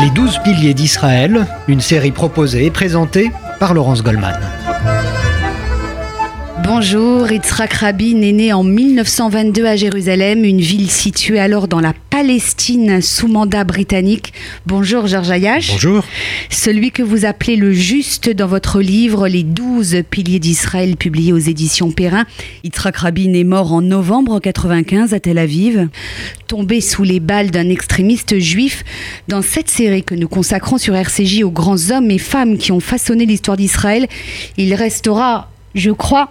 Les douze piliers d'Israël, une série proposée et présentée par Laurence Goldman. Bonjour, Yitzhak Rabin est né en 1922 à Jérusalem, une ville située alors dans la Palestine sous mandat britannique. Bonjour Georges Ayash. Bonjour. Celui que vous appelez le juste dans votre livre Les douze piliers d'Israël publié aux éditions Perrin. Yitzhak Rabin est mort en novembre 1995 à Tel Aviv, tombé sous les balles d'un extrémiste juif. Dans cette série que nous consacrons sur RCJ aux grands hommes et femmes qui ont façonné l'histoire d'Israël, il restera, je crois,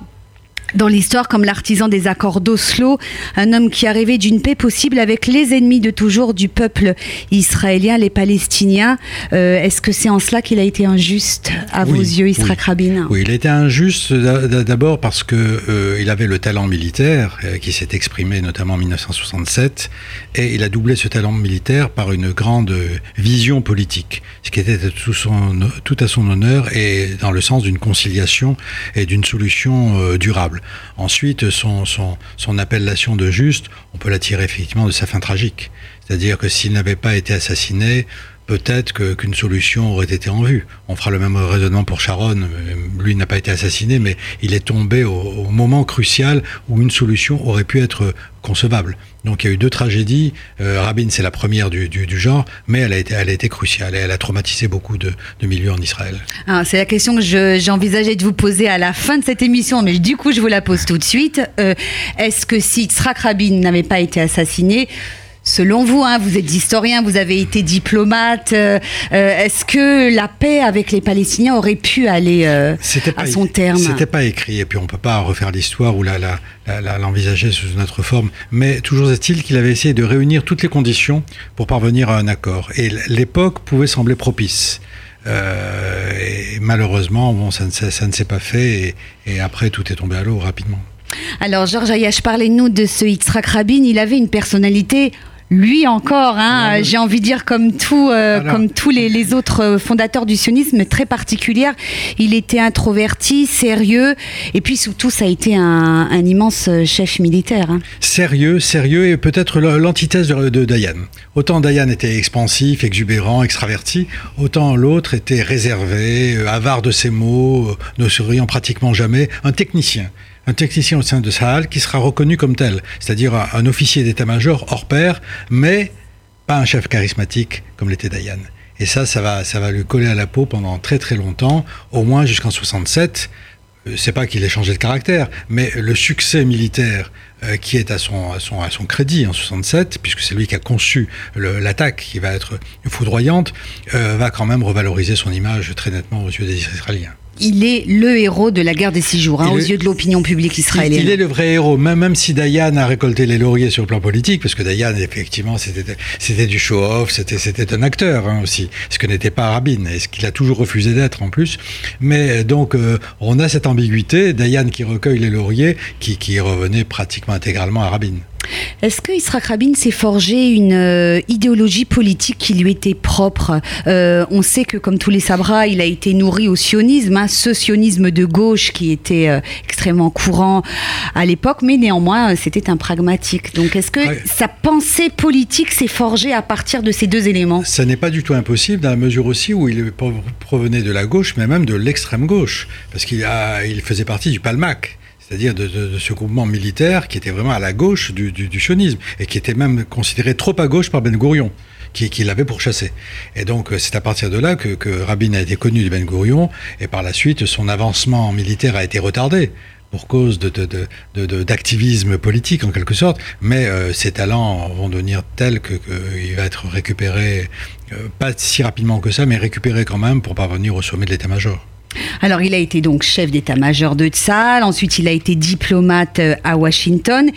dans l'histoire comme l'artisan des accords d'Oslo, un homme qui a rêvé d'une paix possible avec les ennemis de toujours du peuple israélien, les Palestiniens. Euh, est-ce que c'est en cela qu'il a été injuste à vos yeux, Yitzhak Rabin? Oui, il a été injuste d'abord parce que euh, il avait le talent militaire euh, qui s'est exprimé notamment en 1967 et il a doublé ce talent militaire par une grande vision politique, ce qui était tout, son, tout à son honneur et dans le sens d'une conciliation et d'une solution durable. Ensuite, son, son, appellation de juste, on peut la tirer effectivement de sa fin tragique. C'est-à-dire que s'il n'avait pas été assassiné, peut-être qu'une solution aurait été en vue. On fera le même raisonnement pour Sharon. Lui n'a pas été assassiné, mais il est tombé au, moment crucial où une solution aurait pu être concevable. Donc il y a eu deux tragédies. Euh, Rabin, c'est la première du, genre, mais elle a été, elle a été cruciale et elle a traumatisé beaucoup de, milieux en Israël. Ah, c'est la question que j'envisageais de vous poser à la fin de cette émission, mais du coup je vous la pose tout de suite. Euh, est-ce que si Tzrak Rabin n'avait pas été assassiné, Selon vous, hein, vous êtes historien, vous avez été diplomate. Euh, euh, est-ce que la paix avec les Palestiniens aurait pu aller euh, à son terme C'était pas écrit, et puis on peut pas refaire l'histoire ou l'envisager la, sous une autre forme. Mais toujours est-il qu'il avait essayé de réunir toutes les conditions pour parvenir à un accord. Et l'époque pouvait sembler propice. et malheureusement, bon, ça ne, s'est pas fait, et, et après tout est tombé à l'eau rapidement. Alors, Georges Ayash, parlez-nous de ce Yitzhak Rabin. Il avait une personnalité lui encore, hein, j'ai envie de dire comme, tout, euh, comme tous les, autres euh, fondateurs du sionisme, très particulière. Il était introverti, sérieux, et puis surtout, ça a été un, immense euh, chef militaire. Hein. Sérieux, sérieux, et peut-être l'antithèse de, de, Dayan. Autant Dayan était expansif, exubérant, extraverti, autant l'autre était réservé, avare de ses mots, ne souriant pratiquement jamais, un technicien un technicien au sein de Sahel qui sera reconnu comme tel, c'est-à-dire un, officier d'état-major hors pair, mais pas un chef charismatique comme l'était Dayan. Et ça, ça va, ça va lui coller à la peau pendant très très longtemps, au moins jusqu'en 67. Euh, c'est pas qu'il ait changé de caractère, mais le succès militaire euh, qui est à son, à son, à son crédit en 67, puisque c'est lui qui a conçu l'attaque qui va être foudroyante, euh, va quand même revaloriser son image très nettement aux yeux des Israéliens il est le héros de la guerre des six jours, hein, aux yeux de l'opinion publique israélienne. Il, est le vrai héros, même, même si Dayan a récolté les lauriers sur le plan politique, parce que Dayan, effectivement, c'était du show-off, c'était un acteur hein, aussi, ce que n'était pas Rabin, et ce qu'il a toujours refusé d'être en plus. Mais donc, euh, on a cette ambiguïté, Dayan qui recueille les lauriers, qui, qui revenait pratiquement intégralement à Rabin. Est-ce que Yitzhak Rabin s'est forgé une euh, idéologie politique qui lui était propre? Euh, On sait que, comme tous les sabras, il a été nourri au sionisme, hein, ce sionisme de gauche qui était euh, extrêmement courant à l'époque, mais néanmoins, c'était un pragmatique. Donc, est-ce que sa pensée politique s'est forgée à partir de ces deux éléments? Ça n'est pas du tout impossible, dans la mesure aussi où il provenait de la gauche, mais même de l'extrême gauche, parce qu'il il faisait partie du Palmac c'est-à-dire de, ce groupement militaire qui était vraiment à la gauche du, du, sionisme et qui était même considéré trop à gauche par Ben Gourion. Qui, l'avait pourchassé. Et donc c'est à partir de là que, Rabin a été connu de Ben Gourion, et par la suite son avancement militaire a été retardé pour cause d'activisme de, politique en quelque sorte, mais euh, ses talents vont devenir tels qu'il que va être récupéré, euh, pas si rapidement que ça, mais récupéré quand même pour parvenir au sommet de l'état-major. Alors, il a été donc chef d'état-major de Tsal, ensuite il a été diplomate euh, à Washington,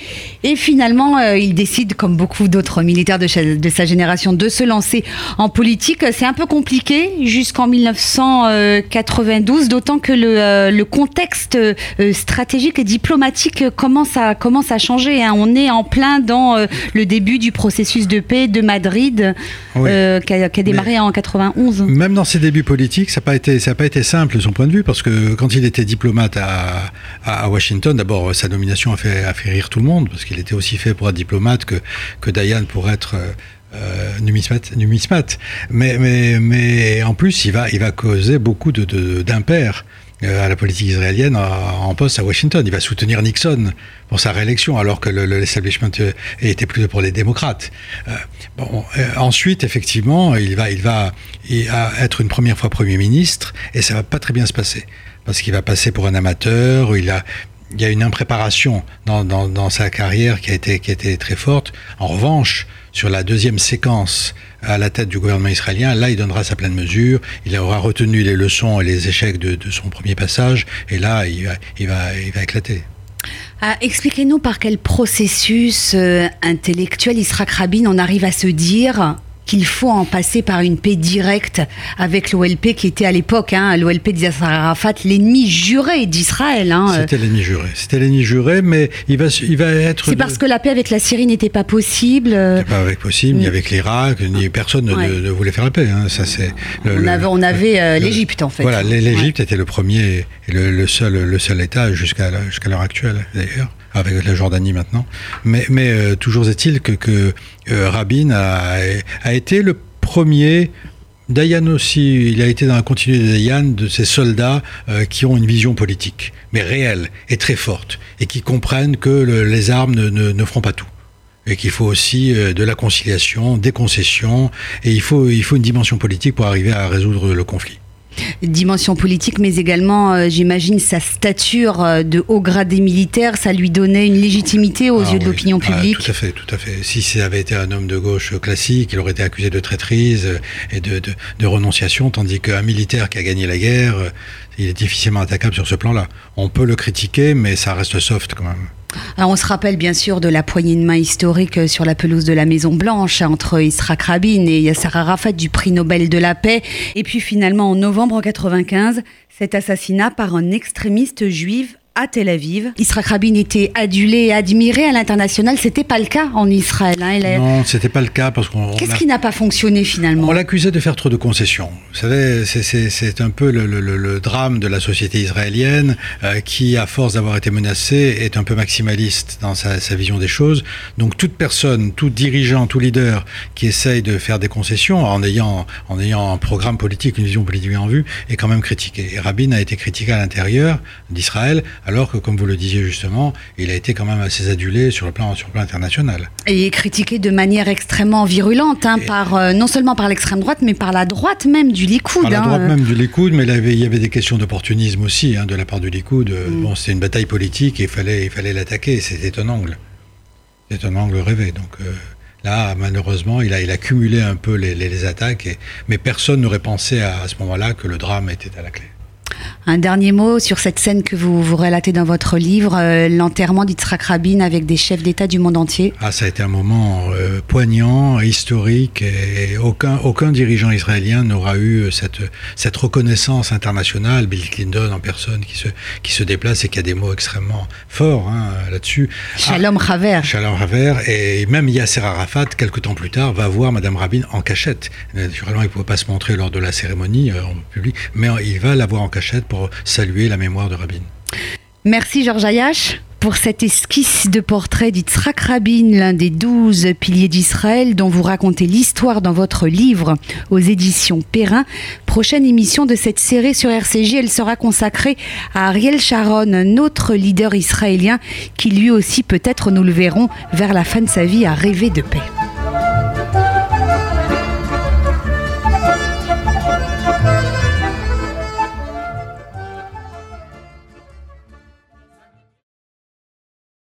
et finalement, euh, il décide, comme beaucoup d'autres militaires de, sa génération, de se lancer en politique. C'est un peu compliqué jusqu'en 1992, d'autant que le, contexte euh, stratégique et diplomatique commence à, commence à changer. Hein. On est en plein dans le début du processus de paix de Madrid, qui, a, démarré en 91. Même dans ses débuts politiques, ça n'a pas, été, pas été simple son point de vue, parce que quand il était diplomate à, Washington, d'abord, sa nomination a fait, rire tout le monde, parce qu'il était aussi fait pour être diplomate que, que Diane pour être... Euh, numismate, Mais, mais, mais en plus, il va, il va causer beaucoup d'impairs. De, à la politique israélienne en poste à Washington. Il va soutenir Nixon pour sa réélection, alors que l'establishment euh, était plutôt pour les démocrates. Euh, bon, ensuite, effectivement, il va, il va être une première fois Premier ministre, et ça va pas très bien se passer. Parce qu'il va passer pour un amateur, il a, il y a une impréparation dans, sa carrière qui a, été, très forte. En revanche, sur la deuxième séquence à la tête du gouvernement israélien, là, il donnera sa pleine mesure. Il aura retenu les leçons et les échecs de, son premier passage, et là, il va, éclater. Ah, expliquez-nous par quel processus euh, intellectuel Israq Rabin en arrive à se dire qu'il faut en passer par une paix directe avec l'OLP qui était à l'époque, hein, l'OLP d'Yasser Arafat, l'ennemi juré d'Israël. Hein. C'était l'ennemi juré, c'était l'ennemi juré, mais il va, il va être... C'est parce que la paix avec la Syrie n'était pas possible N'était pas avec possible, ni mm. avec l'Irak, ni personne ne, voulait faire la paix. Hein. Ça, c'est on, avait, on avait euh, l'Égypte en fait. Voilà, l'Égypte était le premier et le, seul, le seul État jusqu'à jusqu'à l'heure actuelle d'ailleurs avec la Jordanie maintenant. Mais, mais euh, toujours est-il que, que euh, Rabin a, a, été le premier. Dayan aussi, il a été dans la continuité de Dayan, de ces soldats euh, qui ont une vision politique, mais réelle et très forte, et qui comprennent que les armes ne, ne, ne feront pas tout et qu'il faut aussi de la conciliation, des concessions, et il faut, il faut une dimension politique pour arriver à résoudre le conflit dimension politique, mais également, euh, j'imagine, sa stature euh, de haut gradé militaire, ça lui donnait une légitimité aux ah yeux de l'opinion ah, publique. tout à fait, tout à fait. Si ça avait été un homme de gauche classique, il aurait été accusé de traîtrise et de, de renonciation, tandis qu'un militaire qui a gagné la guerre, il est difficilement attaquable sur ce plan-là. On peut le critiquer, mais ça reste soft quand même. On se rappelle bien sûr de la poignée de main historique sur la pelouse de la Maison Blanche entre Israq Rabin et Yasser Arafat du prix Nobel de la paix. Et puis finalement en novembre 1995, cet assassinat par un extrémiste juif à Tel Aviv. Israël Rabin était adulé et admiré à l'international. C'était pas le cas en Israël. Hein. Non, c'était pas le cas parce qu'on. Qu'est-ce qui n'a pas fonctionné finalement? On l'accusait de faire trop de concessions. Vous savez, c'est un peu le, drame de la société israélienne euh, qui, à force d'avoir été menacée, est un peu maximaliste dans sa, vision des choses. Donc toute personne, tout dirigeant, tout leader qui essaye de faire des concessions en ayant, en ayant un programme politique, une vision politique en vue, est quand même critiqué. Et Rabin a été critiqué à l'intérieur d'Israël alors que, comme vous le disiez justement, il a été quand même assez adulé sur le plan, sur le plan international. Et critiqué de manière extrêmement virulente, hein, par, euh, non seulement par l'extrême droite, mais par la droite même du Likoud. Par la droite hein. même du Likoud, mais il, y avait des questions d'opportunisme aussi hein, de la part du Likoud. Mm. Bon, c'était une bataille politique et il fallait, il fallait l'attaquer. C'était un angle. C'était un angle rêvé. Donc. Euh, là, malheureusement, il a, il a cumulé un peu les, attaques, mais personne n'aurait pensé à ce moment-là que le drame était à la clé. Un dernier mot sur cette scène que vous, vous relatez dans votre livre, euh, l'enterrement d'Yitzhak Rabin avec des chefs d'État du monde entier. Ah, ça a été un moment euh, poignant, historique, et aucun, aucun dirigeant israélien n'aura eu cette, cette reconnaissance internationale. Bill Clinton en personne qui se, qui se déplace et qui a des mots extrêmement forts hein, là-dessus. Shalom ah, Haver. Shalom Haver, et même Yasser Arafat, quelques temps plus tard, va voir Madame Rabin en cachette. Naturellement, il ne pouvait pas se montrer lors de la cérémonie euh, en public, mais il va la voir en cachette pour saluer la mémoire de Rabin. Merci Georges Ayash pour cette esquisse de portrait d'Yitzhak Rabin, l'un des douze piliers d'Israël dont vous racontez l'histoire dans votre livre aux éditions Perrin. Prochaine émission de cette série sur RCJ, elle sera consacrée à Ariel Sharon, un autre leader israélien qui lui aussi peut-être nous le verrons vers la fin de sa vie a rêvé de paix.